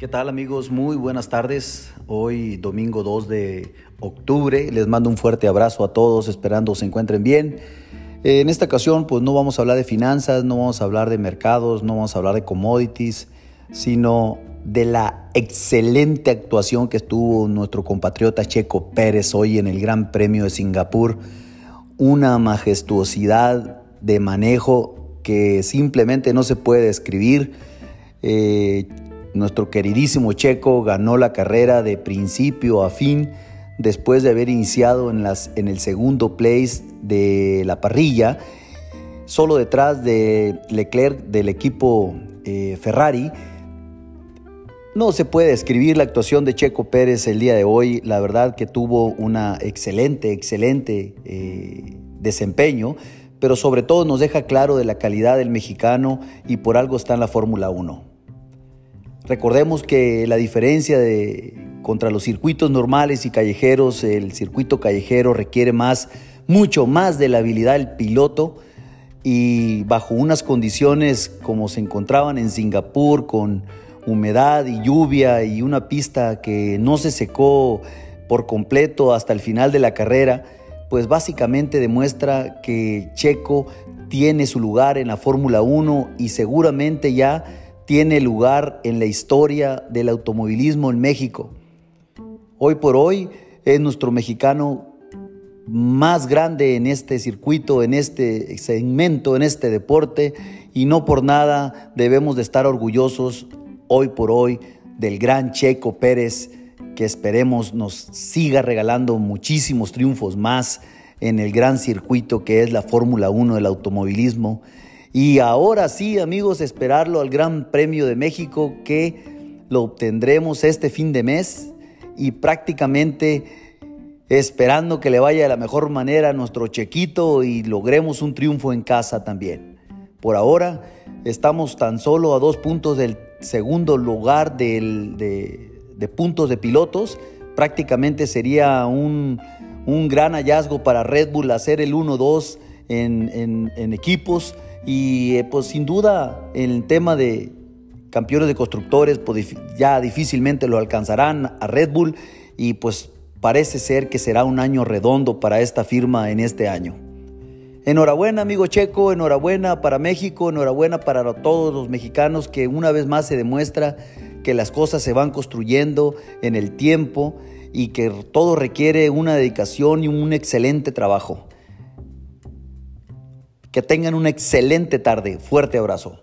¿Qué tal amigos? Muy buenas tardes. Hoy domingo 2 de octubre. Les mando un fuerte abrazo a todos, esperando se encuentren bien. En esta ocasión pues no vamos a hablar de finanzas, no vamos a hablar de mercados, no vamos a hablar de commodities, sino de la excelente actuación que tuvo nuestro compatriota Checo Pérez hoy en el Gran Premio de Singapur. Una majestuosidad de manejo que simplemente no se puede describir. Eh, nuestro queridísimo Checo ganó la carrera de principio a fin después de haber iniciado en, el segundo place de la parrilla, solo detrás de Leclerc del equipo eh, Ferrari. No se puede describir la actuación de Checo Pérez el día de hoy. La verdad que tuvo una excelente, excelente eh, desempeño, pero sobre todo nos deja claro de la calidad del mexicano y por algo está en la Fórmula 1. Recordemos que la diferencia contra los circuitos normales y callejeros, el circuito callejero requiere más, mucho más de la habilidad del piloto y bajo unas condiciones como se encontraban en Singapur con humedad y lluvia y una pista que no se secó por completo hasta el final de la carrera, pues básicamente demuestra que Checo tiene su lugar en la Fórmula 1 y seguramente ya tiene lugar en la historia del automovilismo en México. Hoy por hoy es nuestro mexicano más grande en este circuito, en este segmento, en este deporte y no por nada debemos de estar orgullosos hoy por hoy del gran Checo Pérez que esperemos nos siga regalando muchísimos triunfos más en el gran circuito que es la Fórmula 1 del automovilismo y ahora sí, amigos, esperarlo al Gran Premio de México que lo obtendremos este fin de mes y prácticamente esperando que le vaya de la mejor manera a nuestro chequito y logremos un triunfo en casa también. Por ahora estamos tan solo a dos puntos del segundo lugar de, puntos de pilotos. Prácticamente sería un, gran hallazgo para Red Bull hacer el 1-2 en equipos y eh, pues sin duda el tema de campeones de constructores pues, ya difícilmente lo alcanzarán a Red Bull y pues parece ser que será un año redondo para esta firma en este año. Enhorabuena amigo Checo, enhorabuena para México, enhorabuena para todos los mexicanos que una vez más se demuestra que las cosas se van construyendo en el tiempo y que todo requiere una dedicación y un excelente trabajo. Que tengan una excelente tarde. Fuerte abrazo.